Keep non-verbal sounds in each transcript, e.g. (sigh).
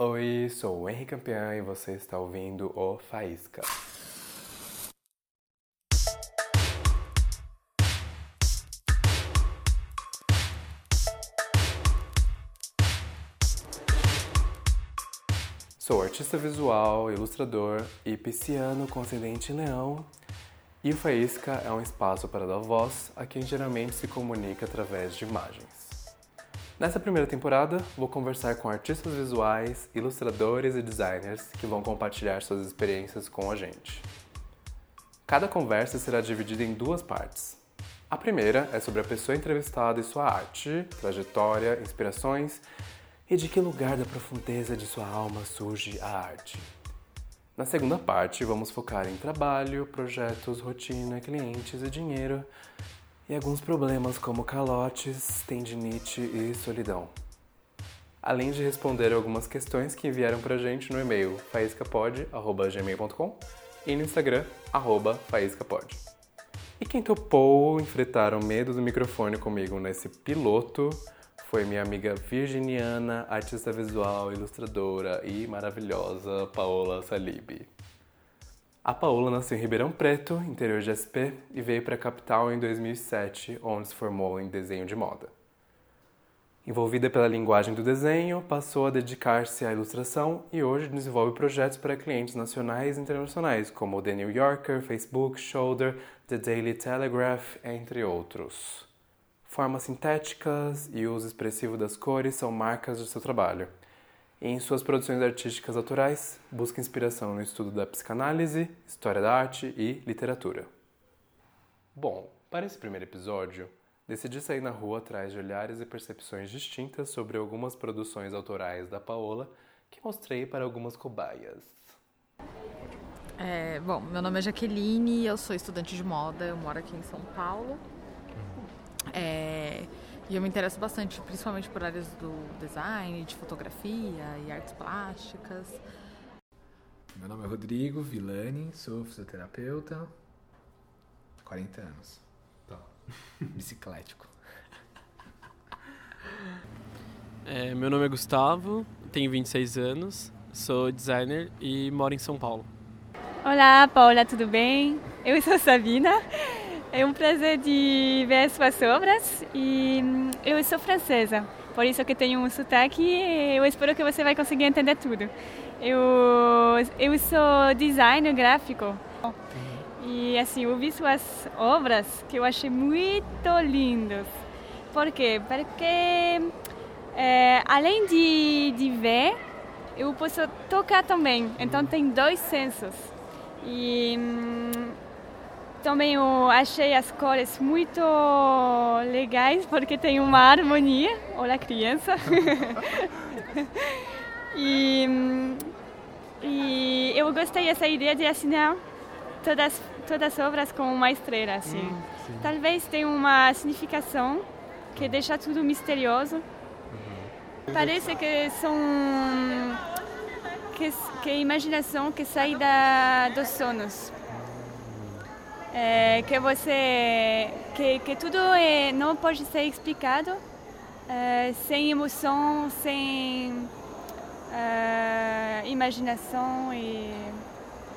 Oi, sou o Henrique Campeão e você está ouvindo o Faísca. Sou artista visual, ilustrador e pisciano com ascendente leão. E o Faísca é um espaço para dar voz a quem geralmente se comunica através de imagens. Nessa primeira temporada, vou conversar com artistas visuais, ilustradores e designers que vão compartilhar suas experiências com a gente. Cada conversa será dividida em duas partes. A primeira é sobre a pessoa entrevistada e sua arte, trajetória, inspirações e de que lugar da profundeza de sua alma surge a arte. Na segunda parte, vamos focar em trabalho, projetos, rotina, clientes e dinheiro e alguns problemas como calotes, tendinite e solidão. Além de responder algumas questões que enviaram pra gente no e-mail faiscapod.gmail.com e no Instagram, arroba faiscapod. E quem topou enfrentar o medo do microfone comigo nesse piloto foi minha amiga virginiana, artista visual, ilustradora e maravilhosa Paola Salibi. A Paola nasceu em Ribeirão Preto, interior de SP, e veio para a capital em 2007, onde se formou em desenho de moda. Envolvida pela linguagem do desenho, passou a dedicar-se à ilustração e hoje desenvolve projetos para clientes nacionais e internacionais, como The New Yorker, Facebook, Shoulder, The Daily Telegraph, entre outros. Formas sintéticas e uso expressivo das cores são marcas do seu trabalho. Em suas produções artísticas autorais, busca inspiração no estudo da psicanálise, história da arte e literatura. Bom, para esse primeiro episódio, decidi sair na rua atrás de olhares e percepções distintas sobre algumas produções autorais da Paola que mostrei para algumas cobaias. É, bom, meu nome é Jaqueline, eu sou estudante de moda, eu moro aqui em São Paulo. É, e eu me interesso bastante, principalmente por áreas do design, de fotografia e artes plásticas. Meu nome é Rodrigo Villani, sou fisioterapeuta, 40 anos. Tá. (laughs) Biciclético. É, meu nome é Gustavo, tenho 26 anos, sou designer e moro em São Paulo. Olá, Paula, tudo bem? Eu sou Sabina. É um prazer de ver suas obras e hum, eu sou francesa, por isso que tenho um sotaque e eu espero que você vai conseguir entender tudo. Eu, eu sou designer gráfico e assim, eu vi suas obras que eu achei muito lindas. Por quê? Porque é, além de, de ver, eu posso tocar também, então tem dois sensos. E hum, também eu achei as cores muito legais porque tem uma harmonia. Olha a criança. (laughs) e, e eu gostei dessa ideia de assinar todas todas as obras com uma estrela assim. Hum, Talvez tenha uma significação que deixa tudo misterioso. Uhum. Parece que são que, que imaginação que sai da, dos sonhos é, que você que, que tudo é, não pode ser explicado é, sem emoção, sem é, imaginação e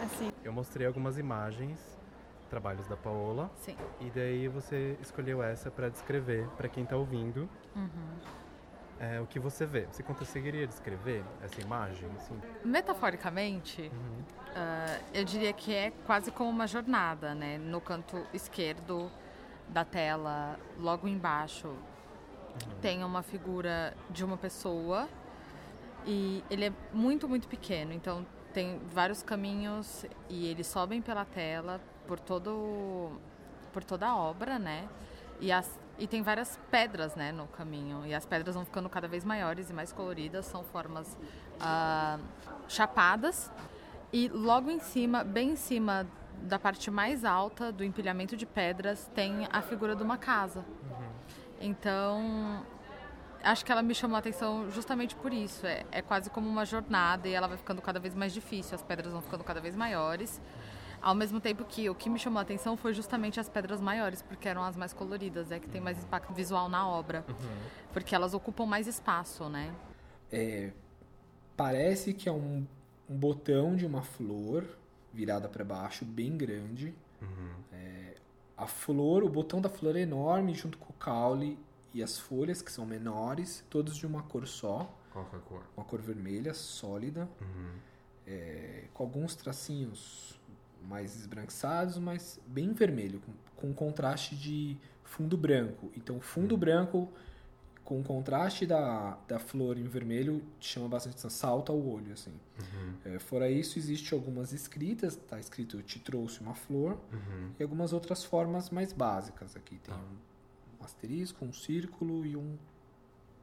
assim. Eu mostrei algumas imagens, trabalhos da Paola. Sim. E daí você escolheu essa para descrever para quem está ouvindo. Uhum é, o que você vê. Você conseguiria descrever essa imagem? Assim? Metaforicamente, uhum. uh, eu diria que é quase como uma jornada, né? No canto esquerdo da tela, logo embaixo, uhum. tem uma figura de uma pessoa e ele é muito, muito pequeno. Então, tem vários caminhos e eles sobem pela tela por todo por toda a obra, né? E as e tem várias pedras né, no caminho. E as pedras vão ficando cada vez maiores e mais coloridas. São formas uh, chapadas. E logo em cima, bem em cima da parte mais alta do empilhamento de pedras, tem a figura de uma casa. Uhum. Então, acho que ela me chamou a atenção justamente por isso. É, é quase como uma jornada e ela vai ficando cada vez mais difícil. As pedras vão ficando cada vez maiores. Ao mesmo tempo que o que me chamou a atenção foi justamente as pedras maiores, porque eram as mais coloridas, é que tem mais impacto visual na obra. Uhum. Porque elas ocupam mais espaço, né? É, parece que é um, um botão de uma flor virada para baixo, bem grande. É, a flor, o botão da flor é enorme, junto com o caule e as folhas, que são menores, todos de uma cor só, Qual que é a cor? uma cor vermelha, sólida, é, com alguns tracinhos mais esbranquiçados, mas bem vermelho, com, com contraste de fundo branco. Então, fundo branco com o contraste da, da flor em vermelho chama bastante atenção, salta o olho, assim. É, fora isso, existe algumas escritas, tá escrito eu te trouxe uma flor, e algumas outras formas mais básicas aqui. Tem um, um asterisco, um círculo e um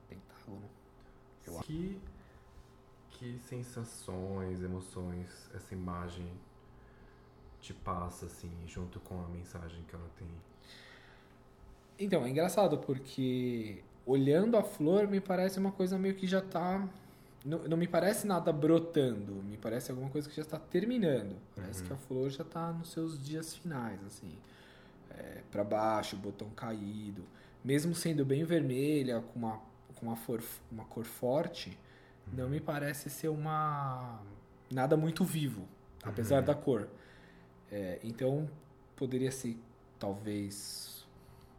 pentágono. Eu Que, que sensações, emoções essa imagem te passa, assim, junto com a mensagem que ela tem? Então, é engraçado porque olhando a flor me parece uma coisa meio que já tá. Não, não me parece nada brotando, me parece alguma coisa que já está terminando. Parece que a flor já está nos seus dias finais, assim. É, para baixo, botão caído. Mesmo sendo bem vermelha, com uma, com uma, for, uma cor forte, não me parece ser uma. nada muito vivo, apesar da cor. É, então, poderia ser talvez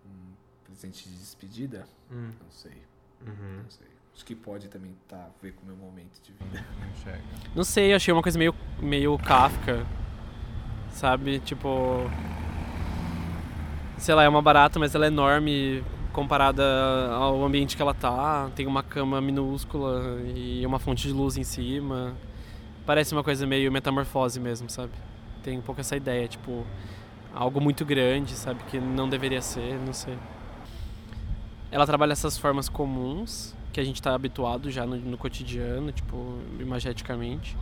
um presente de despedida? Hum. Não sei, Uhum. não sei. Acho que pode também tá, a ver com o meu momento de vida. (laughs) Enxerga. Não sei, achei uma coisa meio, meio Kafka. Sabe? Tipo. Sei lá, é uma barata, mas ela é enorme comparada ao ambiente que ela tá. Tem uma cama minúscula e uma fonte de luz em cima. Parece uma coisa meio metamorfose mesmo, sabe? Tem um pouco essa ideia, tipo. Algo muito grande, sabe? Que não deveria ser, não sei. Ela trabalha essas formas comuns que a gente está habituado já no, no cotidiano, tipo, imageticamente.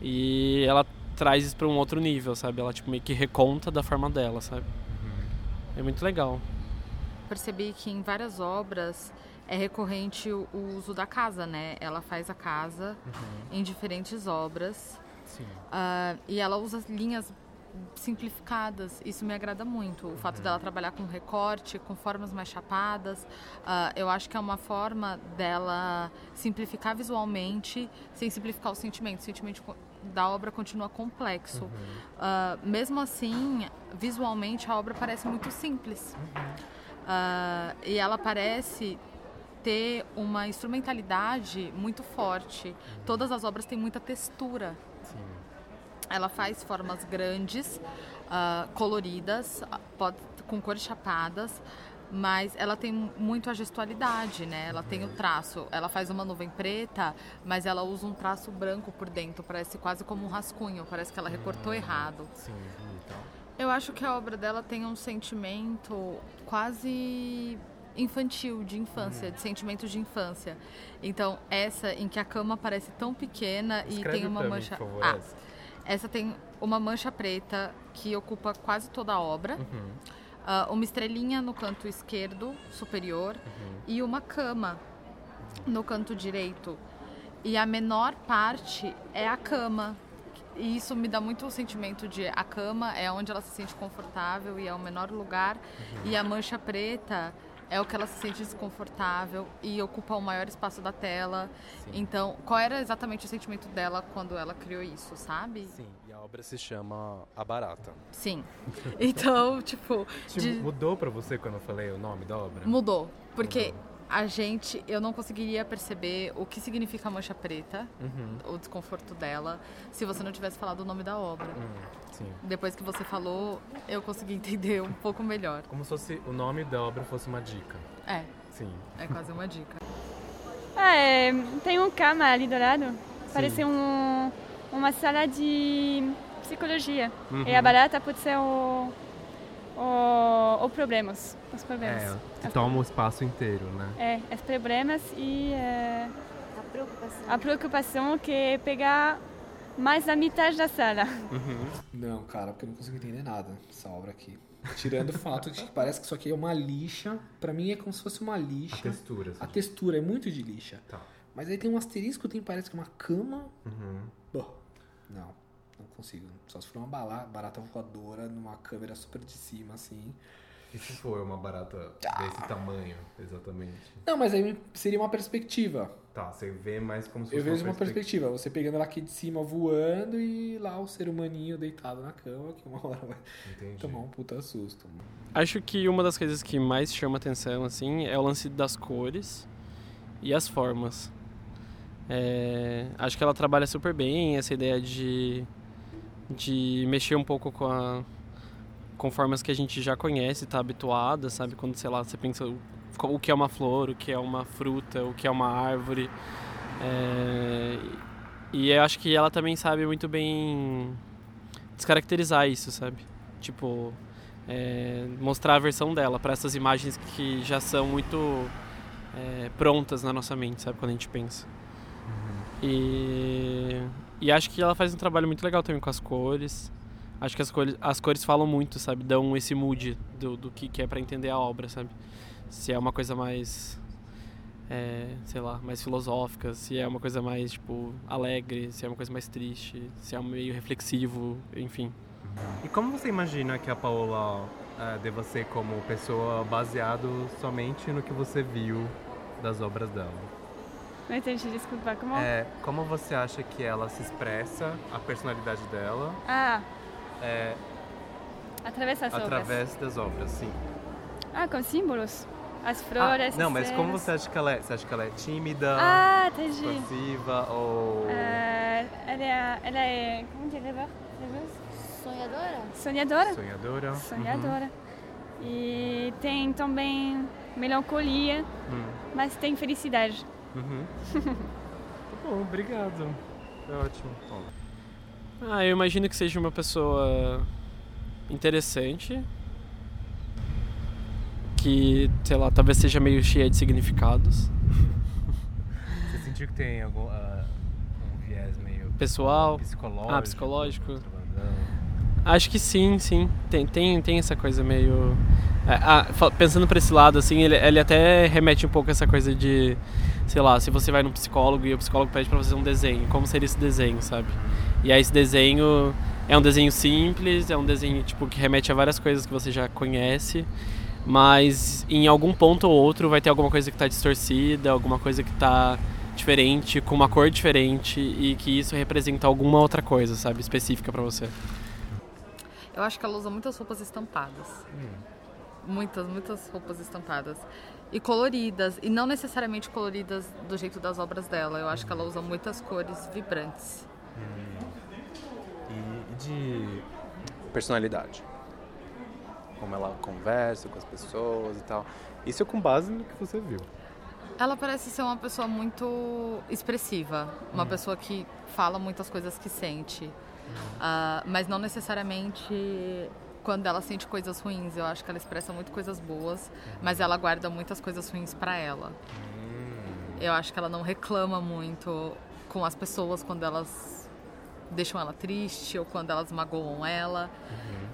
E ela traz isso para um outro nível, sabe? Ela tipo meio que reconta da forma dela, sabe? É muito legal. Percebi que em várias obras é recorrente o o uso da casa, né? Ela faz a casa em diferentes obras Ah, e ela usa linhas simplificadas. Isso me agrada muito. O fato dela trabalhar com recorte, com formas mais chapadas, ah, eu acho que é uma forma dela simplificar visualmente, sem simplificar o sentimento. O sentimento da obra continua complexo. Ah, mesmo assim, visualmente a obra parece muito simples. Ah, e ela parece ter uma instrumentalidade muito forte. Todas as obras têm muita textura. Ela faz formas grandes, ah, coloridas, ah, pode, com cores chapadas, mas ela tem muito a gestualidade, né? Ela tem o traço. Ela faz uma nuvem preta, mas ela usa um traço branco por dentro, parece quase como um rascunho, parece que ela recortou errado. Sim, então. Eu acho que a obra dela tem um sentimento quase infantil, de infância, de sentimento de infância. Então, essa em que a cama parece tão pequena e Escreve tem uma mim, mancha. por favor, ah, essa. Essa tem uma mancha preta que ocupa quase toda a obra. Uhum. Ah, uma estrelinha no canto esquerdo superior e uma cama no canto direito. E a menor parte é a cama. E isso me dá muito o sentimento de a cama é onde ela se sente confortável e é o menor lugar. E a mancha preta é o que ela se sente desconfortável e ocupa o maior espaço da tela. Então, qual era exatamente o sentimento dela quando ela criou isso, sabe? Sim, e a obra se chama A Barata. Sim. Então, (laughs) tipo, de- Mudou pra você quando eu falei o nome da obra? Mudou. Porque a gente, eu não conseguiria perceber o que significa a mancha preta, Uhum. o desconforto dela, se você não tivesse falado o nome da obra. Hum, sim. Depois que você falou, eu consegui (laughs) entender um pouco melhor. Como se fosse, o nome da obra fosse uma dica. É, Sim. é quase uma dica. (laughs) É, tem um cama ali do lado. Parece um, uma sala de psicologia. E a barata pode ser o, o, o problemas. Os problemas. É, que toma o espaço inteiro, né? É, os problemas e é, a preocupação que é pegar mais da metade da sala. Não, cara, porque eu não consigo entender nada dessa obra aqui. Tirando o fato de que parece que isso aqui é uma lixa. Pra mim é como se fosse uma lixa. A textura. A textura é muito de lixa. Tá. Mas aí tem um asterisco, tem parece que uma cama. Uhum. Bom, não consigo. Só se for uma bala- barata voadora numa câmera super de cima, assim. E se for uma barata desse tamanho, exatamente? Não, mas aí seria uma perspectiva. Tá, você vê mais como se Eu fosse vejo uma perspectiva. Você pegando ela aqui de cima voando e lá o ser humaninho deitado na cama, que uma hora vai Entendi. tomar um puta susto. Acho que uma das coisas que mais chama atenção, assim, é o lance das cores e as formas. É, acho que ela trabalha super bem essa ideia de, de mexer um pouco com, a, com formas que a gente já conhece, tá habituada, sabe? Quando, sei lá, você pensa o, o que é uma flor, o que é uma fruta, o que é uma árvore. É, e eu acho que ela também sabe muito bem descaracterizar isso, sabe? Tipo, é, mostrar a versão dela para essas imagens que já são muito é, prontas na nossa mente, sabe? Quando a gente pensa. E, e acho que ela faz um trabalho muito legal também com as cores. Acho que as cores, as cores falam muito, sabe? Dão esse mood do, do que, que é para entender a obra, sabe? Se é uma coisa mais, é, sei lá, mais filosófica, se é uma coisa mais, tipo, alegre, se é uma coisa mais triste, se é meio reflexivo, enfim. E como você imagina que a Paola eh, deva ser como pessoa baseado somente no que você viu das obras dela? Não entendi, desculpa. Como? É, como você acha que ela se expressa, a personalidade dela, Ah, é, através das obras. através das obras, sim? Ah, com símbolos. As Ah, flores. não, as mas como você acha que ela é? Você acha que ela é tímida, Ah, entendi. expansiva ou... Ah, ela, é, ela é. Como rêveur? Rêveuse? Sonhadora? Sonhadora. sonhadora? Sonhadora. E tem também melancolia, Uhum. mas tem felicidade. Uhum. (laughs) Tá bom, obrigado. É ótimo. Bom, Ah, eu imagino que seja uma pessoa interessante. Que, sei lá, talvez seja meio cheia de significados. (laughs) Você sentiu que tem algum ah, um viés meio Pessoal. psicológico? Ah, psicológico. Acho que sim, sim. Tem, tem, tem essa coisa meio. Ah, pensando por esse lado, assim, ele, ele até remete um pouco a essa coisa de. Sei lá, se você vai num psicólogo e o psicólogo pede pra fazer um desenho, como seria esse desenho, sabe? E aí esse desenho é um desenho simples, é um desenho tipo que remete a várias coisas que você já conhece, mas em algum ponto ou outro vai ter alguma coisa que tá distorcida, alguma coisa que tá diferente, com uma cor diferente e que isso representa alguma outra coisa, sabe, específica pra você. Eu acho que ela usa muitas roupas estampadas. Muitas, muitas roupas estampadas. E coloridas. E não necessariamente coloridas do jeito das obras dela. Eu acho que ela usa muitas cores vibrantes. E, e de personalidade? Como ela conversa com as pessoas e tal. Isso é com base no que você viu. Ela parece ser uma pessoa muito expressiva. Uma pessoa que fala muitas coisas que sente. Ah, mas não necessariamente quando ela sente coisas ruins. Eu acho que ela expressa muito coisas boas, mas ela guarda muitas coisas ruins pra ela. Eu acho que ela não reclama muito com as pessoas quando elas deixam ela triste ou quando elas magoam ela.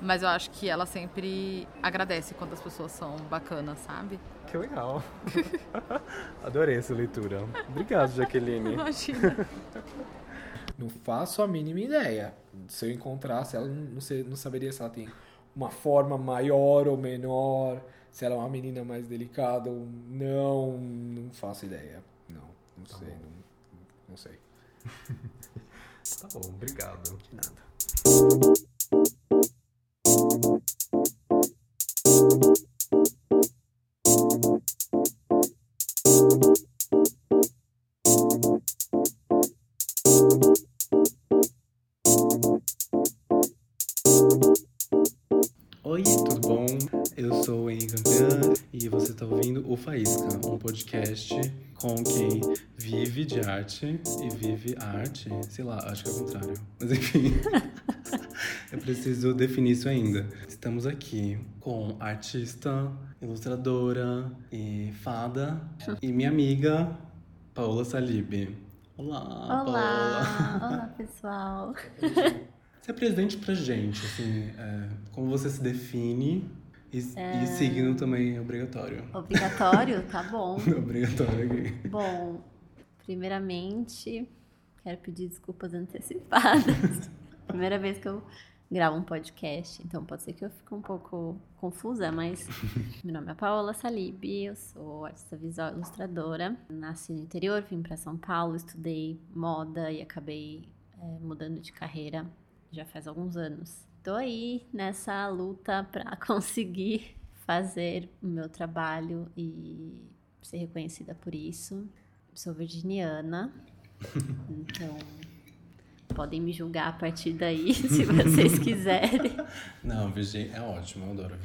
Mas eu acho que ela sempre agradece quando as pessoas são bacanas, sabe? Que legal. (laughs) Adorei essa leitura. Obrigado, Jaqueline. (laughs) Imagina. (laughs) Não faço a mínima ideia. Se eu encontrasse ela, não, sei, não saberia se ela tem uma forma maior ou menor, se ela é uma menina mais delicada ou não. Não faço ideia. Não, não sei. Não, não sei. (laughs) Tá bom, obrigado. De nada. Oi, tudo bom? Eu sou o Henrique Campeã e você está ouvindo o Faísca, um podcast com quem vive de arte e vive a arte. Sei lá, acho que é o contrário. Mas enfim, (laughs) eu preciso definir isso ainda. Estamos aqui com artista, ilustradora e fada e minha amiga Paola Salib. Olá, Paola. Olá! Olá, pessoal! (laughs) Se apresente pra gente, assim, é, como você se define e, e signo também é obrigatório. Obrigatório? (laughs) Tá bom. obrigatório aqui. Bom, primeiramente, quero pedir desculpas antecipadas. (laughs) Primeira vez que eu gravo um podcast, então pode ser que eu fique um pouco confusa, mas (laughs) meu nome é Paola Salib, eu sou artista visual ilustradora. Nasci no interior, vim para São Paulo, estudei moda e acabei é, mudando de carreira já faz alguns anos. Tô aí nessa luta para (laughs) conseguir fazer o meu trabalho e ser reconhecida por isso. Sou virginiana, (laughs) então podem me julgar a partir daí, (laughs) se vocês quiserem. Não, Virgínia é ótimo, eu adoro a.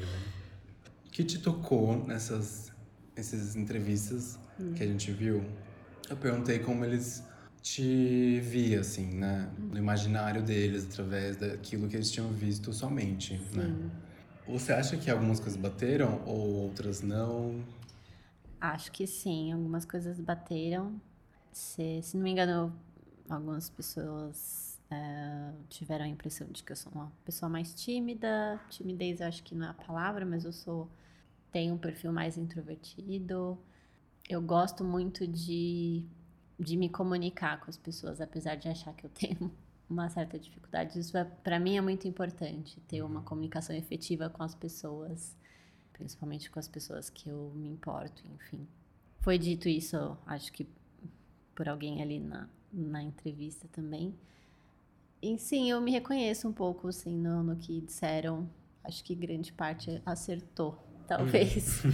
O que te tocou nessas, nessas entrevistas Hum. que a gente viu? Eu perguntei como eles te via, assim, né? No imaginário deles, através daquilo que eles tinham visto somente, né? Você acha que algumas coisas bateram ou outras não? Acho que sim, algumas coisas bateram. Se, se não me engano, algumas pessoas eh, tiveram a impressão de que eu sou uma pessoa mais tímida. Timidez acho que não é a palavra, mas eu sou tenho um perfil mais introvertido. Eu gosto muito de, de me comunicar com as pessoas, apesar de achar que eu tenho (laughs) uma certa dificuldade. Isso para mim é muito importante, ter uma comunicação efetiva com as pessoas principalmente com as pessoas que eu me importo, enfim. Foi dito isso, acho que por alguém ali na, na entrevista também. E sim, eu me reconheço um pouco assim no, no que disseram. Acho que grande parte acertou, talvez. (laughs)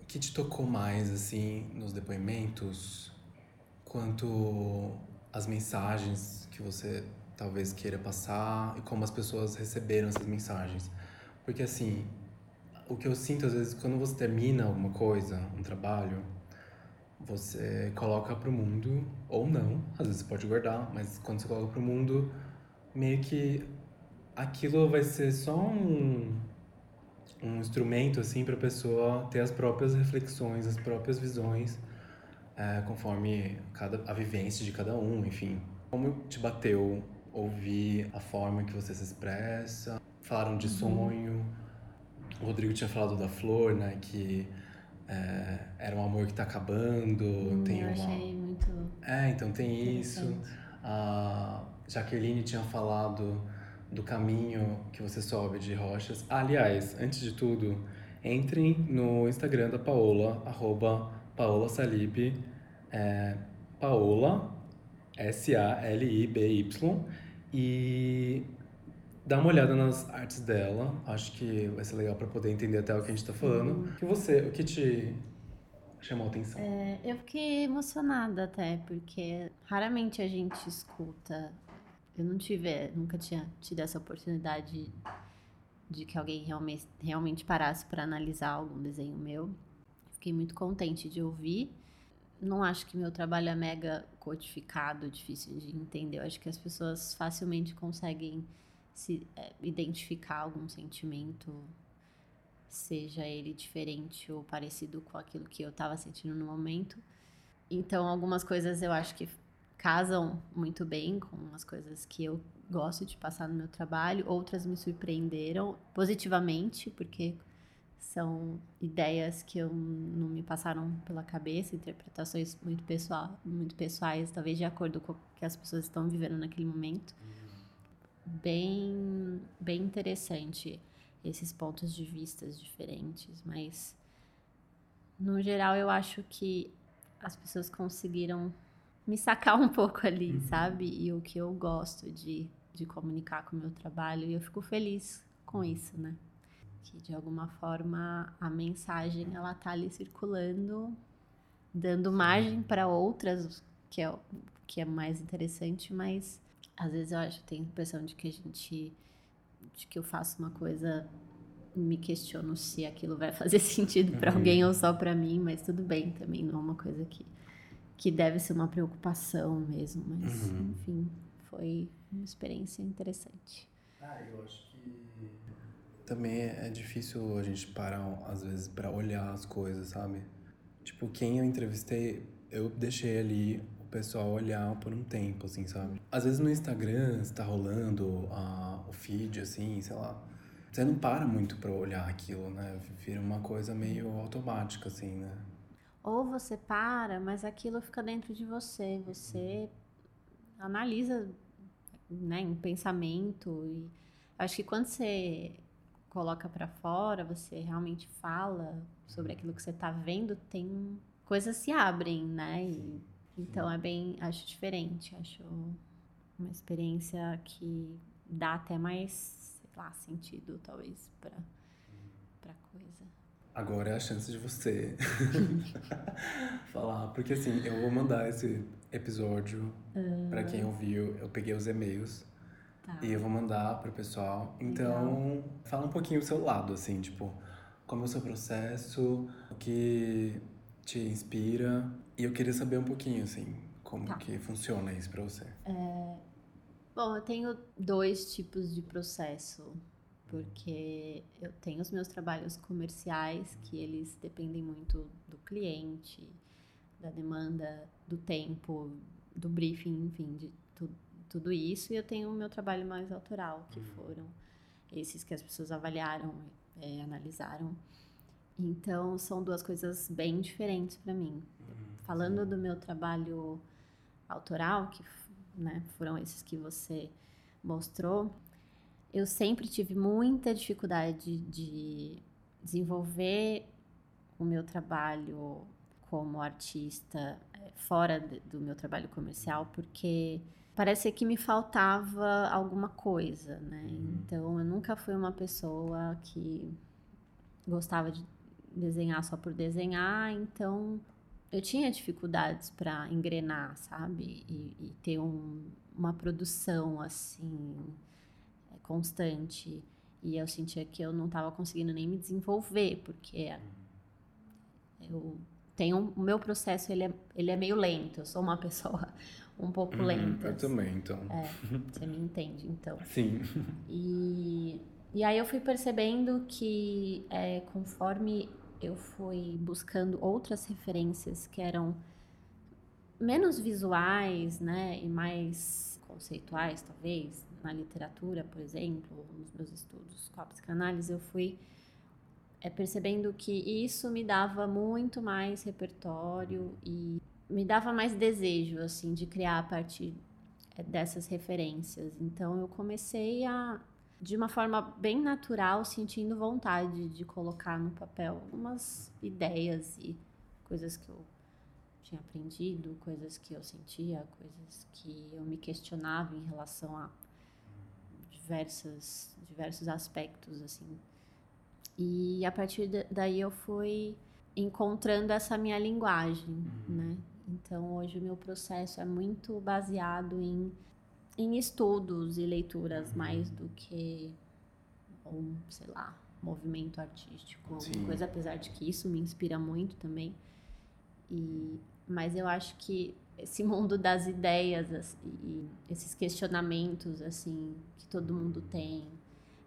O que te tocou mais, assim, nos depoimentos, quanto as mensagens que você talvez queira passar e como as pessoas receberam essas mensagens? Porque, assim, o que eu sinto às vezes quando você termina alguma coisa, um trabalho, você coloca pro mundo, ou não, às vezes você pode guardar, mas quando você coloca pro mundo, meio que aquilo vai ser só um, um instrumento assim para a pessoa ter as próprias reflexões, as próprias visões, é, conforme cada, a vivência de cada um, enfim. Como te bateu ouvir a forma que você se expressa? Falaram de sonho. O Rodrigo tinha falado da flor, né? Que é, era um amor que tá acabando. tem eu uma... achei muito. É, então tem isso. A Jaqueline tinha falado do caminho que você sobe de rochas. Aliás, antes de tudo, entrem no Instagram da Paola, arroba Paola Salib, é, Paola, S-A-L-I-B-Y, e dá uma olhada nas artes dela. Acho que vai ser legal para poder entender até o que a gente tá falando. Que você, o que te chamou a atenção? É, eu fiquei emocionada até, porque raramente a gente escuta. Eu não tive, nunca tinha tido essa oportunidade de que alguém realmente, realmente parasse para analisar algum desenho meu. Fiquei muito contente de ouvir. Não acho que meu trabalho é mega codificado, difícil de entender. Eu acho que as pessoas facilmente conseguem se é, identificar algum sentimento seja ele diferente ou parecido com aquilo que eu estava sentindo no momento. Então, algumas coisas eu acho que casam muito bem com as coisas que eu gosto de passar no meu trabalho, outras me surpreenderam positivamente, porque são ideias que eu não me passaram pela cabeça, interpretações muito pessoal, muito pessoais, talvez de acordo com o que as pessoas estão vivendo naquele momento. Bem, bem interessante esses pontos de vistas diferentes, mas no geral eu acho que as pessoas conseguiram me sacar um pouco ali, sabe? E o que eu gosto de, de comunicar com o meu trabalho, e eu fico feliz com isso, né? Que de alguma forma a mensagem ela tá ali circulando, dando margem para outras, que é, o- que é mais interessante, mas às vezes eu acho, eu tenho a impressão de que a gente de que eu faço uma coisa me questiono se aquilo vai (laughs) fazer sentido para alguém ou só para mim, mas tudo bem também, não é uma coisa que que deve ser uma preocupação mesmo, mas Uhum. enfim, foi uma experiência interessante. Ah, eu acho também é difícil a gente parar às vezes pra olhar as coisas, sabe? Tipo, quem eu entrevistei, eu deixei ali o pessoal olhar por um tempo, assim, sabe? Às vezes no Instagram, se tá rolando ah, o feed, assim, sei lá. Você não para muito pra olhar aquilo, né? Vira uma coisa meio automática, assim, né? Ou você para, mas aquilo fica dentro de você, você analisa, né, em pensamento e Acho que quando você coloca para fora, você realmente fala sobre aquilo que você tá vendo, tem coisas se abrem, né? E, então é bem, acho diferente, acho uma experiência que dá até mais, sei lá, sentido talvez para para coisa. Agora é a chance de você (laughs) (laughs) falar, porque assim, eu vou mandar esse episódio uh... para quem ouviu, eu peguei os e-mails Tá. E eu vou mandar pro pessoal. Então, Legal. fala um pouquinho do seu lado, assim, tipo, como é o seu processo, o que te inspira. E eu queria saber um pouquinho, assim, como tá. que funciona isso pra você. É... Bom, eu tenho dois tipos de processo, porque eu tenho os meus trabalhos comerciais, que eles dependem muito do cliente, da demanda, do tempo, do briefing, enfim, de tudo isso e eu tenho o meu trabalho mais autoral, que uhum. foram esses que as pessoas avaliaram, é, analisaram. Então, são duas coisas bem diferentes para mim. Uhum. Falando do meu trabalho autoral, que né, foram esses que você mostrou, eu sempre tive muita dificuldade de desenvolver o meu trabalho como artista é, fora do meu trabalho comercial, porque parecia que me faltava alguma coisa, né? Uhum. Então eu nunca fui uma pessoa que gostava de desenhar só por desenhar, então eu tinha dificuldades para engrenar, sabe? E, e ter um, uma produção assim constante. E eu sentia que eu não estava conseguindo nem me desenvolver, porque eu tenho o meu processo ele é, ele é meio lento. Eu sou uma (laughs) pessoa um pouco uhum, lentas. Eu também, então. É, você me entende, então. (laughs) Sim. E, e aí eu fui percebendo que é, conforme eu fui buscando outras referências que eram menos visuais, né, e mais conceituais, talvez, na literatura, por exemplo, nos meus estudos com a psicanálise, eu fui é, percebendo que isso me dava muito mais repertório e me dava mais desejo assim de criar a partir é, dessas referências. Então eu comecei a de uma forma bem natural, sentindo vontade de colocar no papel algumas ideias e coisas que eu tinha aprendido, coisas que eu sentia, coisas que eu me questionava em relação a diversas, diversos aspectos assim. E a partir daí eu fui encontrando essa minha linguagem, uhum. né? Então, hoje o meu processo é muito baseado em, em estudos e leituras uhum. mais do que um, sei lá, movimento artístico, alguma coisa, apesar de que isso me inspira muito também. E, mas eu acho que esse (laughs) mundo das ideias e esses questionamentos assim que todo mundo tem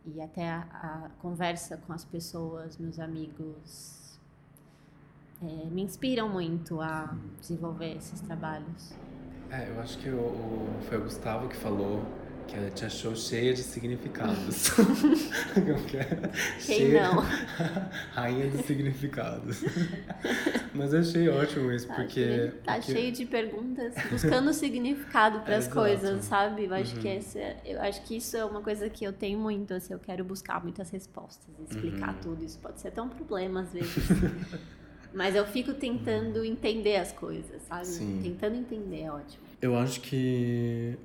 e até a, a conversa com as pessoas, meus amigos, é, me inspiram muito a desenvolver esses trabalhos. É, eu acho que o, o, foi o Gustavo que falou que ela te achou cheia de significados. (laughs) Quem cheia, não? (laughs) Rainha dos significados. (laughs) Mas eu achei ótimo isso, porque... Tá porque... cheio de perguntas, buscando significado para as coisas, sabe? Eu acho, uhum. que esse, é, eu acho que isso é uma coisa que eu tenho muito, assim, eu quero buscar muitas respostas, explicar uhum. tudo. Isso pode ser até um problema, às vezes. Mas eu fico tentando entender as coisas, sabe? Sim. Tentando entender, é ótimo. Eu acho que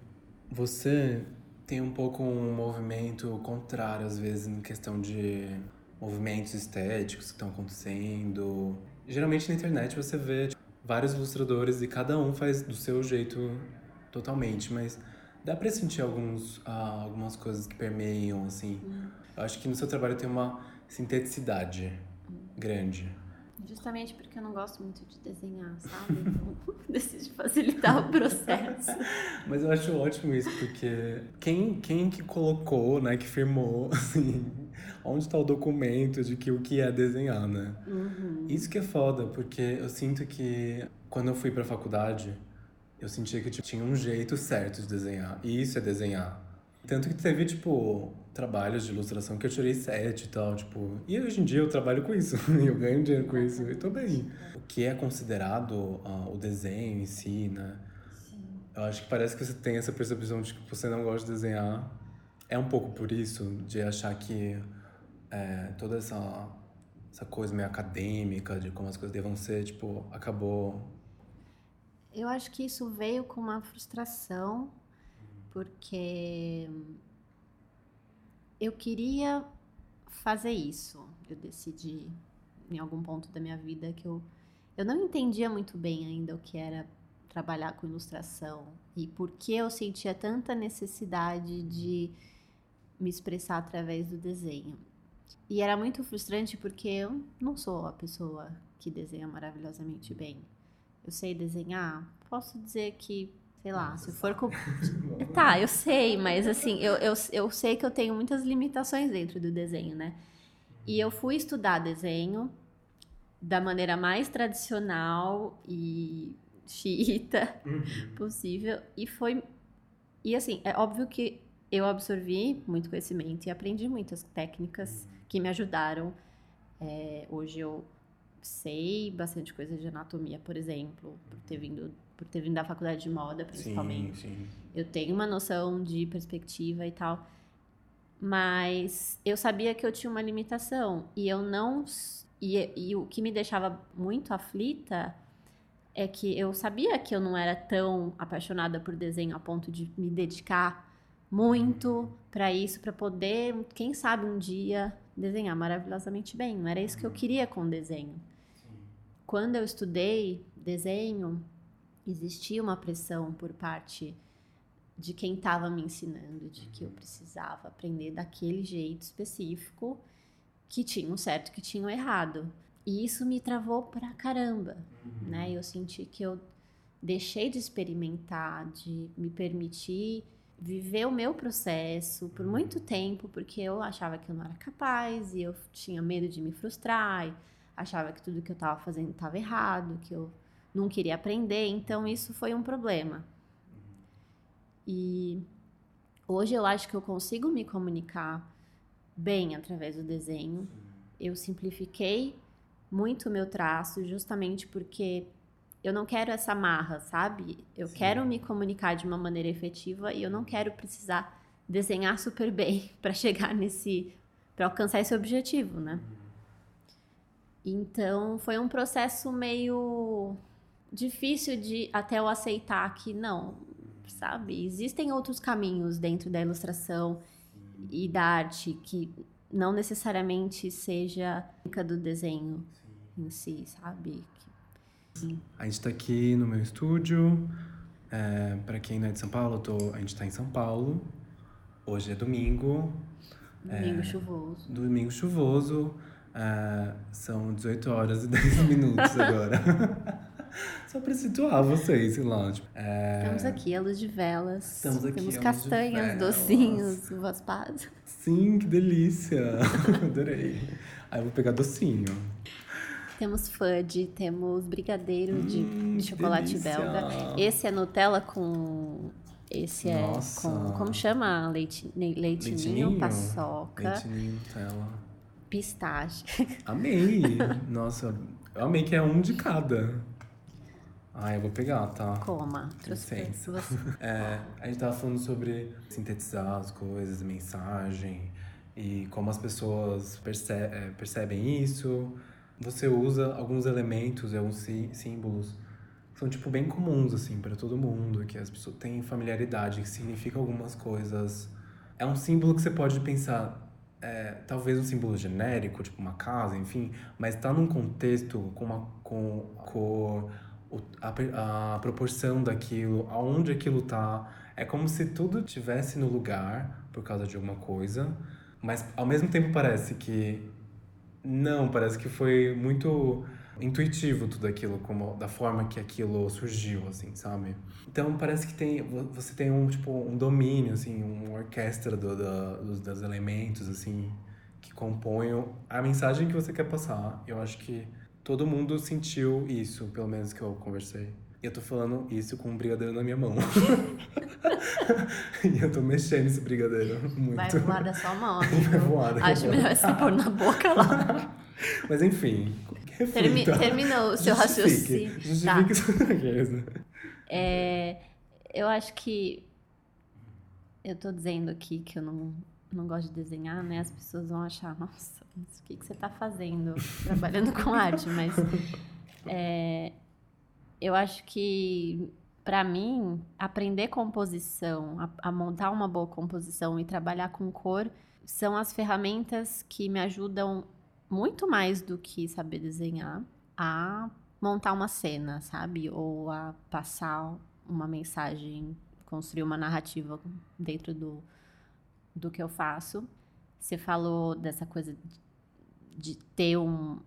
você tem um pouco um movimento contrário, às vezes, em questão de movimentos estéticos que estão acontecendo. Geralmente na internet você vê tipo, vários ilustradores e cada um faz do seu jeito totalmente, mas dá pra sentir alguns, ah, algumas coisas que permeiam, assim. Hum. Eu acho que no seu trabalho tem uma sinteticidade hum. grande. Justamente porque eu não gosto muito de desenhar, sabe? (laughs) Então, (laughs) decidi facilitar o processo. (laughs) Mas eu acho ótimo isso, porque quem, quem que colocou, né, que firmou, assim, onde está o documento de que o que é desenhar, né? Uhum. Isso que é foda, porque eu sinto que quando eu fui pra faculdade, eu sentia que tipo, tinha um jeito certo de desenhar. E isso é desenhar. Tanto que teve, tipo, trabalhos de ilustração que eu tirei sete e tal, tipo... E hoje em dia eu trabalho com isso, (laughs) eu ganho dinheiro com isso, e tô bem. O que é considerado uh, o desenho em si, né? Sim. Eu acho que parece que você tem essa percepção de que você não gosta de desenhar, É um pouco por isso de achar que é, toda essa, essa coisa meio acadêmica de como as coisas devam ser, tipo, acabou. Eu acho que isso veio com uma frustração, porque eu queria fazer isso. Eu decidi em algum ponto da minha vida que eu eu não entendia muito bem ainda o que era trabalhar com ilustração e por que eu sentia tanta necessidade de me expressar através do desenho. E era muito frustrante porque eu não sou a pessoa que desenha maravilhosamente bem. Eu sei desenhar, posso dizer que, sei lá, se for com. (laughs) tá, eu sei, mas assim, eu, eu, eu sei que eu tenho muitas limitações dentro do desenho, né? E eu fui estudar desenho da maneira mais tradicional e xiita uhum. possível. E foi. E assim, é óbvio que eu absorvi muito conhecimento e aprendi muitas técnicas que me ajudaram. É, hoje eu sei bastante coisa de anatomia, por exemplo, por ter vindo, por ter vindo da faculdade de moda, principalmente. Sim, sim. Eu tenho uma noção de perspectiva e tal. Mas eu sabia que eu tinha uma limitação e eu não e, e o que me deixava muito aflita é que eu sabia que eu não era tão apaixonada por desenho a ponto de me dedicar muito para isso, para poder, quem sabe um dia desenhar maravilhosamente bem. Não era isso que eu queria com o desenho. Quando eu estudei desenho, existia uma pressão por parte de quem estava me ensinando de que eu precisava aprender daquele jeito específico que tinham certo que tinham errado. E isso me travou pra caramba, uhum. né? Eu senti que eu deixei de experimentar, de me permitir viver o meu processo por muito tempo, porque eu achava que eu não era capaz e eu tinha medo de me frustrar, achava que tudo que eu estava fazendo estava errado, que eu não queria aprender, então isso foi um problema. E hoje eu acho que eu consigo me comunicar bem através do desenho. Eu simplifiquei muito o meu traço, justamente porque eu não quero essa marra, sabe? Eu Sim. quero me comunicar de uma maneira efetiva e eu não quero precisar desenhar super bem (laughs) para chegar nesse para alcançar esse objetivo, né? Então, foi um processo meio difícil de até eu aceitar que não, sabe? Existem outros caminhos dentro da ilustração e da arte que não necessariamente seja do desenho em si, sabe? Sim. A gente está aqui no meu estúdio. É, para quem não é de São Paulo, tô, a gente está em São Paulo. Hoje é domingo. Domingo é, chuvoso. Domingo chuvoso. É, são 18 horas e 10 (laughs) minutos agora. (laughs) Só pra situar vocês, sei lá. Tipo, é... Estamos aqui, a luz de velas. Estamos aqui, Temos castanhas, docinhos, uvas passas. Sim, que delícia. (laughs) Adorei. Aí eu vou pegar docinho. Temos fudge, temos brigadeiro hum, de, de chocolate delícia. belga. Esse é Nutella com esse é Nossa. com. Como chama? Leite, leitinho, leitinho, paçoca. Leitinho, Nutella. Pistache. (laughs) Amei! Nossa, eu amei que é um de cada. Ah, eu vou pegar, tá? Coma. Trouxe (laughs) é, a gente tava falando sobre sintetizar as coisas, mensagem e como as pessoas perce é, percebem isso. Você usa alguns elementos alguns sí símbolos que são tipo bem comuns assim para todo mundo, que as pessoas têm familiaridade, que significa algumas coisas. É um símbolo que você pode pensar é, talvez um símbolo genérico, tipo uma casa, enfim, mas está num contexto com uma com cor, a, a proporção daquilo, aonde aquilo tá. É como se tudo tivesse no lugar por causa de alguma coisa, mas ao mesmo tempo parece que não, parece que foi muito intuitivo tudo aquilo, como da forma que aquilo surgiu, assim, sabe? Então parece que tem você tem um tipo um domínio, assim, uma orquestra do, do, dos, dos elementos, assim, que compõem a mensagem que você quer passar. Eu acho que todo mundo sentiu isso, pelo menos que eu conversei. E eu tô falando isso com um brigadeiro na minha mão. (laughs) e eu tô mexendo esse brigadeiro muito. Vai voar da sua mão. (laughs) Vai voar Acho melhor você pôr na boca lá. (laughs) Mas enfim. Termi terminou o seu Justifique. raciocínio. Justifique tá. é, Eu acho que eu tô dizendo aqui que eu não, não gosto de desenhar, né? As pessoas vão achar, nossa, mas o que, que você tá fazendo (laughs) trabalhando com arte? Mas é, eu acho que para mim, aprender composição, a, a, montar uma boa composição e trabalhar com cor são as ferramentas que me ajudam muito mais do que saber desenhar a montar uma cena, sabe? Ou a passar uma mensagem, construir uma narrativa dentro do, do que eu faço. Você falou dessa coisa de, ter um,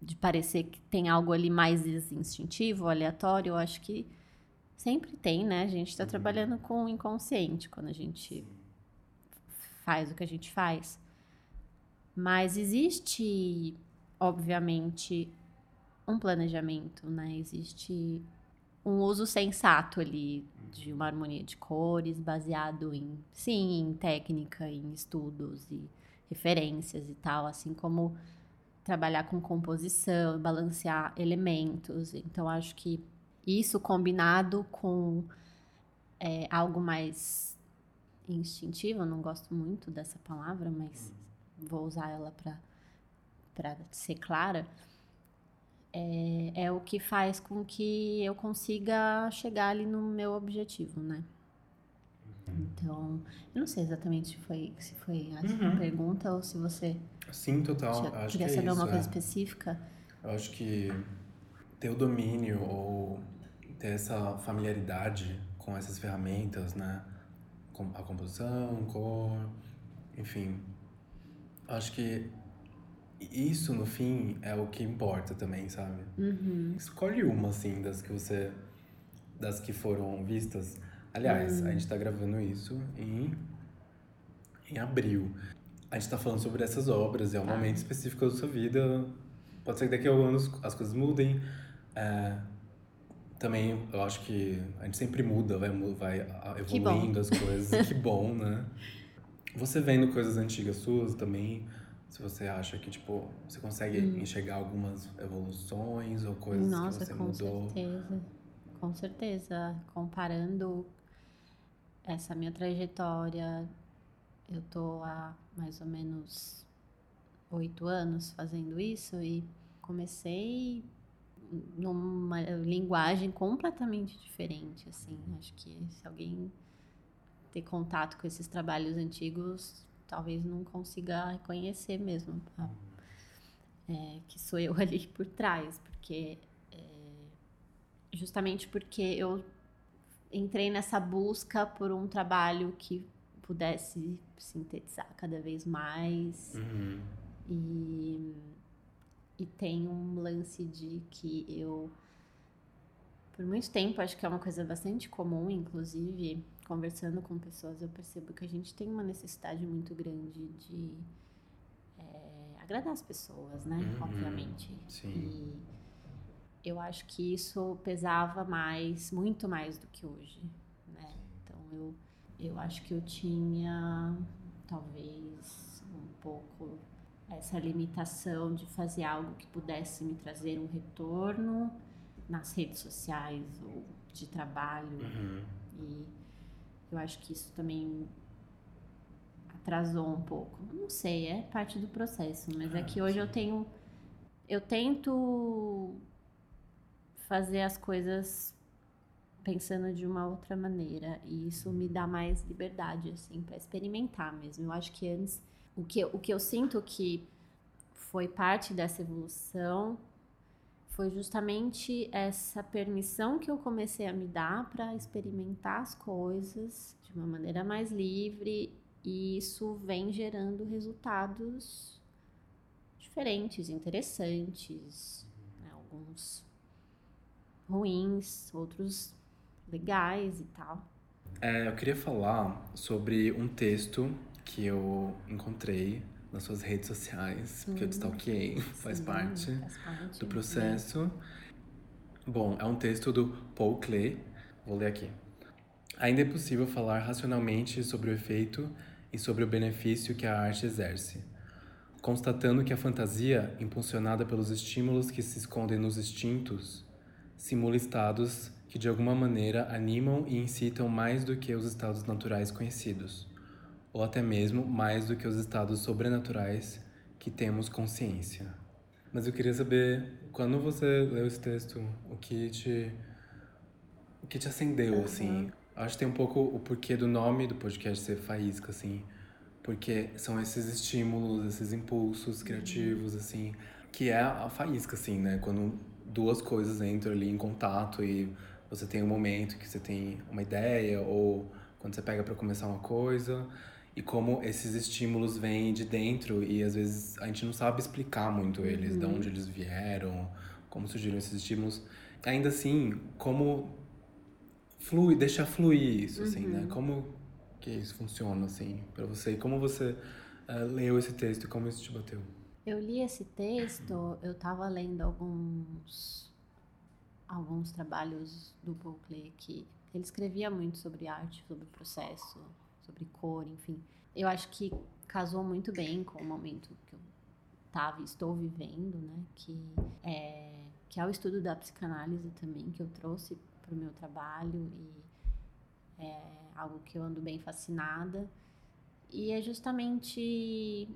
de parecer que tem algo ali mais instintivo, aleatório, eu acho que sempre tem, né? A gente está uhum. trabalhando com o inconsciente quando a gente faz o que a gente faz. Mas existe, obviamente, um planejamento, né? Existe um uso sensato ali de uma harmonia de cores baseado em, sim, em técnica, em estudos e referências e tal, assim como trabalhar com composição, balancear elementos. Então, acho que isso combinado com é, algo mais instintivo, eu não gosto muito dessa palavra, mas vou usar ela para ser clara, é, é o que faz com que eu consiga chegar ali no meu objetivo, né? Então, eu não sei exatamente se foi, se foi essa uhum. pergunta ou se você. Sim, total. Acho queria que é saber isso, uma coisa é. específica. Eu acho que ter o domínio ou ter essa familiaridade com essas ferramentas, né? A composição, cor, enfim. Acho que isso, no fim, é o que importa também, sabe? Uhum. Escolhe uma, assim, das que você... Das que foram vistas Aliás, hum. a gente tá gravando isso em, em abril. A gente tá falando sobre essas obras, é um tá. momento específico da sua vida. Pode ser que daqui a anos as coisas mudem. É, também eu acho que a gente sempre muda, vai, vai evoluindo as coisas. (laughs) que bom, né? Você vendo coisas antigas suas também, se você acha que, tipo, você consegue hum. enxergar algumas evoluções ou coisas Nossa, que você com mudou. Certeza. Com certeza. Comparando essa minha trajetória, eu tô há mais ou menos oito anos fazendo isso e comecei numa linguagem completamente diferente, assim. Acho que se alguém ter contato com esses trabalhos antigos, talvez não consiga reconhecer mesmo é, que sou eu (laughs) ali por trás, porque é, justamente porque eu entrei nessa busca por um trabalho que pudesse sintetizar cada vez mais. Uhum. E, e tem um lance de que eu, por muito tempo, acho que é uma coisa bastante comum, inclusive, conversando com pessoas, eu percebo que a gente tem uma necessidade muito grande de é, agradar as pessoas, né? Uhum. Obviamente. Sim. E, eu acho que isso pesava mais, muito mais do que hoje, né? Então eu, eu acho que eu tinha talvez um pouco essa limitação de fazer algo que pudesse me trazer um retorno nas redes sociais ou de trabalho uhum. e eu acho que isso também atrasou um pouco. Não sei, é parte do processo, mas é ah, que hoje sim. eu tenho eu tento fazer as coisas pensando de uma outra maneira e isso me dá mais liberdade assim para experimentar mesmo. Eu acho que antes o que o que eu sinto que foi parte dessa evolução foi justamente essa permissão que eu comecei a me dar para experimentar as coisas de uma maneira mais livre e isso vem gerando resultados diferentes, interessantes, né? alguns ruins, outros legais e tal. É, eu queria falar sobre um texto que eu encontrei nas suas redes sociais, porque eu te stalkeei, (laughs) faz, parte faz parte do processo. Bom, é um texto do Paul Klee, vou ler aqui. Ainda é possível falar racionalmente sobre o efeito e sobre o benefício que a arte exerce, constatando que a fantasia, impulsionada pelos estímulos que se escondem nos instintos, simula estados que de alguma maneira animam e incitam mais do que os estados naturais conhecidos, ou até mesmo mais do que os estados sobrenaturais que temos consciência. Mas eu queria saber, quando você leu esse texto, o que te o que te acendeu uhum. assim? Acho que tem um pouco o porquê do nome do podcast ser Faísca assim, porque são esses estímulos, esses impulsos criativos assim, que é a faísca assim, né? Quando duas coisas entram ali em contato e você tem um momento que você tem uma ideia ou quando você pega para começar uma coisa e como esses estímulos vêm de dentro e às vezes a gente não sabe explicar muito eles, uhum. de onde eles vieram, como surgiram esses estímulos. Ainda assim, como flui, deixar fluir isso, uhum. assim, né? Uhum. Como que isso funciona, assim, para você? E como você uh, leu esse texto e como isso te bateu? Eu li esse texto, eu estava lendo alguns alguns trabalhos do Paul Klee que ele escrevia muito sobre arte, sobre processo, sobre cor, enfim. Eu acho que casou muito bem com o momento que eu estava e estou vivendo, né? Que é, que é o estudo da psicanálise também, que eu trouxe para o meu trabalho e é algo que eu ando bem fascinada. E é justamente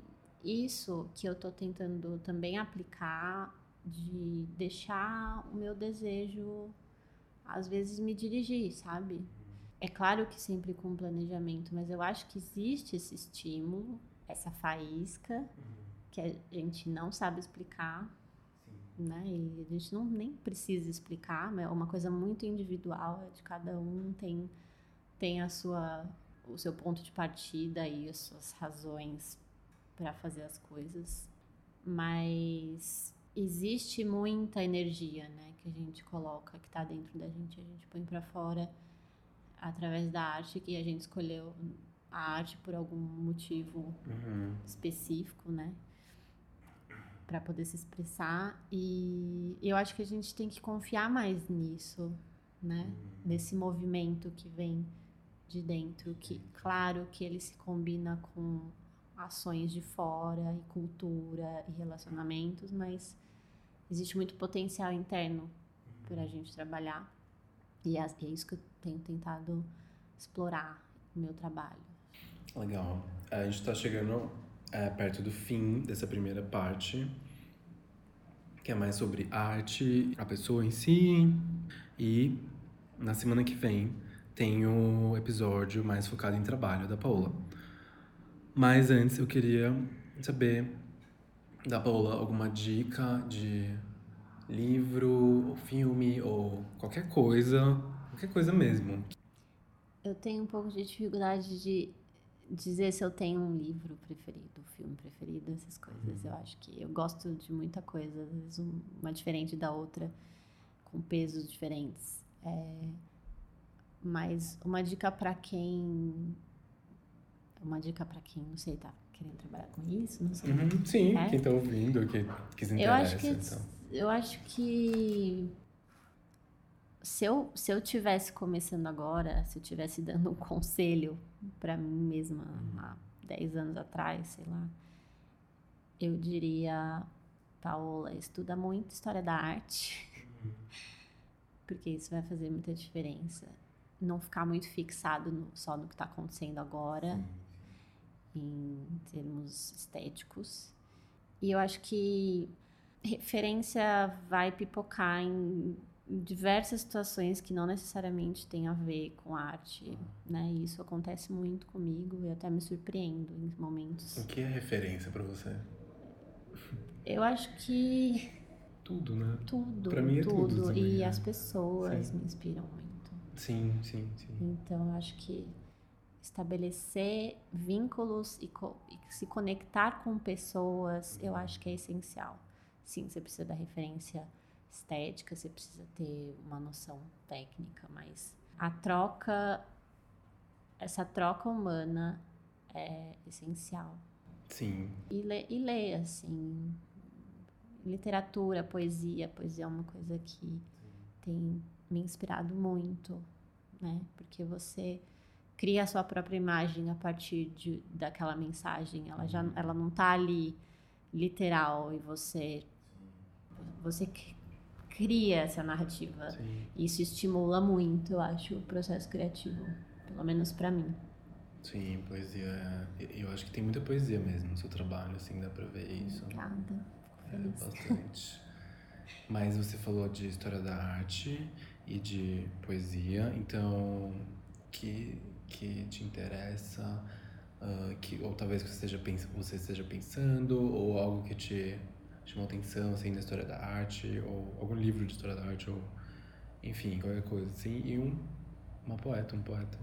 isso que eu estou tentando também aplicar de deixar o meu desejo às vezes me dirigir, sabe? É claro que sempre com planejamento, mas eu acho que existe esse estímulo, essa faísca uhum. que a gente não sabe explicar, Sim. né? E a gente não nem precisa explicar, é uma coisa muito individual, é de cada um tem tem a sua o seu ponto de partida e as suas razões para fazer as coisas, mas existe muita energia, né, que a gente coloca, que está dentro da gente, a gente põe para fora através da arte que a gente escolheu a arte por algum motivo uhum. específico, né? Para poder se expressar. E eu acho que a gente tem que confiar mais nisso, né? Uhum. Nesse movimento que vem de dentro, que, claro, que ele se combina com ações de fora, e cultura, e relacionamentos, mas existe muito potencial interno para a gente trabalhar. E é, é isso que eu tenho tentado explorar no meu trabalho. Legal. A gente está chegando é, perto do fim dessa primeira parte, que é mais sobre arte, a pessoa em si. E na semana que vem tem o episódio mais focado em trabalho da Paula. Mas antes eu queria saber da Paula alguma dica de livro, filme ou qualquer coisa, qualquer coisa mesmo. Eu tenho um pouco de dificuldade de dizer se eu tenho um livro preferido, filme preferido, essas coisas. Uhum. Eu acho que eu gosto de muita coisa, às vezes uma diferente da outra, com pesos diferentes. É... Mas uma dica para quem uma dica para quem, não sei, tá querendo trabalhar com isso, não sei. Uhum, sim, é? quem tá ouvindo, que, que se interessa. Eu acho que, então. Eu acho que se eu, se eu tivesse começando agora, se eu tivesse dando um (laughs) conselho para mim mesma há 10 anos atrás, sei lá, eu diria, Paola, estuda muito história da arte, uhum. (laughs) porque isso vai fazer muita diferença. Não ficar muito fixado no, só no que está acontecendo agora. Em termos estéticos. E eu acho que referência vai pipocar em diversas situações que não necessariamente têm a ver com arte, né? E isso acontece muito comigo e até me surpreendo em momentos. O que é referência para você? Eu acho que tudo, né? Tudo. Para mim é tudo. tudo. Também, e né? as pessoas sim. me inspiram muito. Sim, sim, sim. Então eu acho que estabelecer vínculos e, co e, se conectar com pessoas, eu acho que é essencial. Sim, você precisa da referência estética, você precisa ter uma noção técnica, mas a troca, essa troca humana é essencial. Sim. E ler, e ler assim, literatura, poesia, poesia é uma coisa que tem me inspirado muito, né? Porque você cria a sua própria imagem a partir de, daquela mensagem. Ela já ela não está ali literal e você você cria essa narrativa. Sim. Isso estimula muito, eu acho, o processo criativo, pelo menos pra mim. Sim, poesia. Eu acho que tem muita poesia mesmo no seu trabalho, assim, dá pra ver isso. Obrigada. É, bastante. Mas você falou de história da arte e de poesia, então que que te interessa, ah, que ou talvez você esteja pens você esteja pensando ou algo que te chamou atenção assim na história da arte ou algum livro de história da arte ou enfim qualquer coisa assim e um uma poeta um poeta.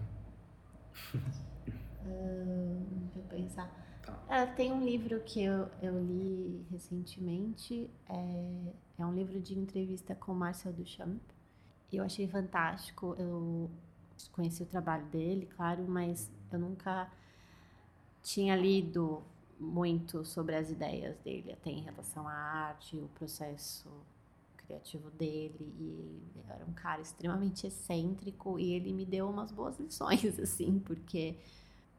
Ahn, (laughs) deixa eu pensar. Tá. É, tem um livro que eu, eu li recentemente, é, é um livro de entrevista com Marcel Duchamp. E eu achei fantástico. Eu conheci o trabalho dele, claro, mas eu nunca tinha lido muito sobre as ideias dele, até em relação à arte, o processo criativo dele. E era um cara extremamente excêntrico e ele me deu umas boas lições, (laughs) assim, porque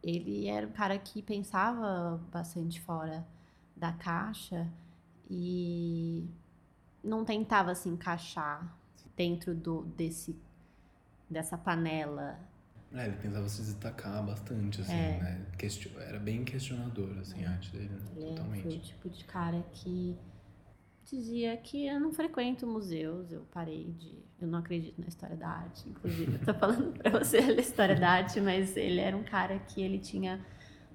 ele era um cara que pensava bastante fora da caixa e não tentava se encaixar dentro do desse dessa panela. É, ele pensava se destacar bastante assim, É. né? Question- Era bem questionador assim a arte dele, né? Ele é- totalmente. foi o tipo de cara que dizia que eu não frequento museus, eu parei de. Eu não acredito na história da arte, inclusive. Eu tô falando pra você da história da arte, mas ele era um cara que ele tinha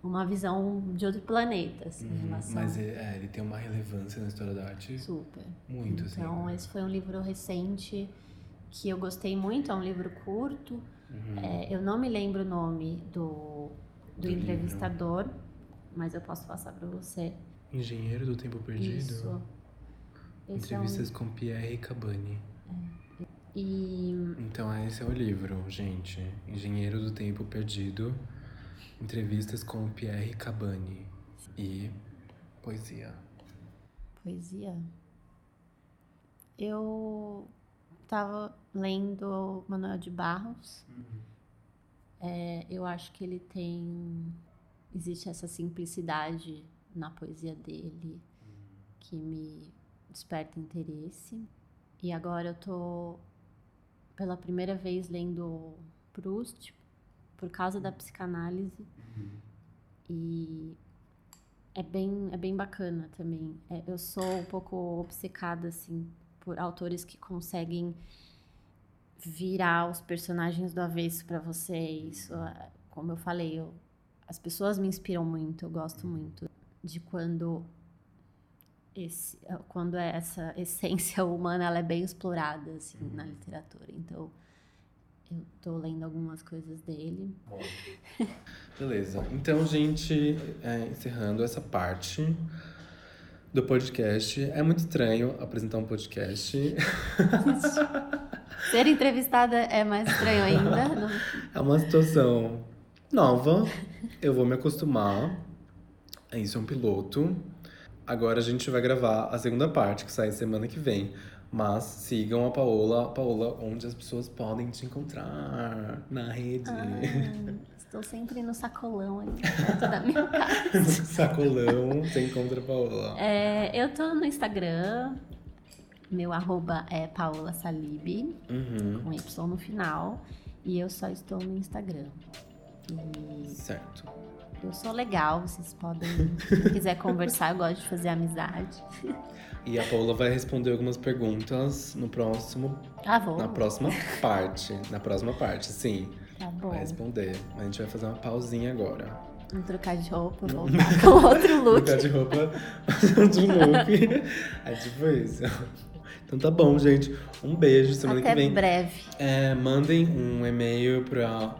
uma visão de outro planeta, assim, em Uhum, relação. Mas é, é, ele tem uma relevância na história da arte Super. muito, assim. Então, né? esse foi um livro recente que eu gostei muito, é um livro curto. Uhum. É, eu não me lembro o nome do, do, Do livro. entrevistador, mas eu posso passar para você. Engenheiro do Tempo Perdido. Isso. Esse é um- Entrevistas com Pierre Cabani. E Então, esse é o livro, gente. Engenheiro do Tempo Perdido. Entrevistas com Pierre Cabani. E poesia. poesia. Eu estava lendo Manuel de Barros. É, eu acho que ele tem. Existe essa simplicidade na poesia dele que me desperta interesse. E agora eu tô pela primeira vez lendo Proust por causa da psicanálise. E é bem, é bem bacana também. É, eu sou um pouco obcecada, assim, por autores que conseguem virar os personagens do avesso para você. Isso, é, como eu falei, eu- as pessoas me inspiram muito. Eu gosto muito de quando esse, quando é essa (laughs) essência humana ela é bem explorada assim, na literatura. Então, eu tô lendo algumas coisas dele. (laughs) Beleza. Então, gente, é, encerrando essa parte do podcast. É muito estranho apresentar um podcast. (laughs) Ser entrevistada é mais estranho ainda. (laughs) não- É uma situação nova. Eu vou me acostumar. Isso é um piloto. Agora a gente vai gravar a segunda parte, que sai semana que vem. Mas sigam a Paola, Paola, onde as pessoas podem te encontrar na rede. Ah, estou sempre no sacolão ali perto da minha (laughs) casa. Sacolão, você encontra a Paola. É, eu tô no Instagram. Meu arroba é Paola Salib, Uhum, com Y no final. E eu só estou no Instagram. E certo. eu sou legal, vocês podem, se quiser conversar, eu gosto de fazer amizade. E a Paola vai responder algumas perguntas no próximo, Ah, vou. na próxima parte. Na próxima parte, sim. Tá bom. Vai responder. Mas a gente vai fazer uma pausinha agora. Vou trocar de roupa, voltar com outro (laughs) look. Trocar de roupa (laughs) de look. É tipo isso. Então tá bom, gente. Um beijo. Semana Até que vem. breve. É, mandem um e-mail pra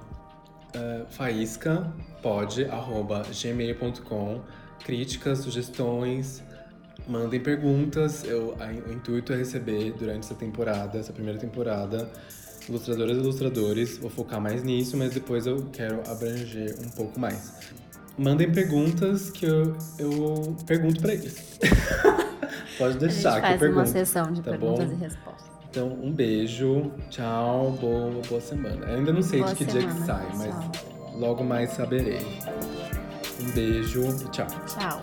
é, faíscapod.gmail.com Críticas, sugestões, mandem perguntas. Eu, a- o intuito é receber durante essa temporada, essa primeira temporada, ilustradoras e ilustradores. Vou focar mais nisso, mas depois eu quero abranger um pouco mais. Mandem perguntas que eu, eu pergunto pra eles. (laughs) Pode A gente deixar que eu faz uma pergunto. sessão de tá perguntas bom? e respostas. Então, um beijo, tchau, boa, boa semana. Eu ainda não sei Boa de que dia que semana, sai, pessoal. mas logo mais saberei. Um beijo, tchau. Tchau.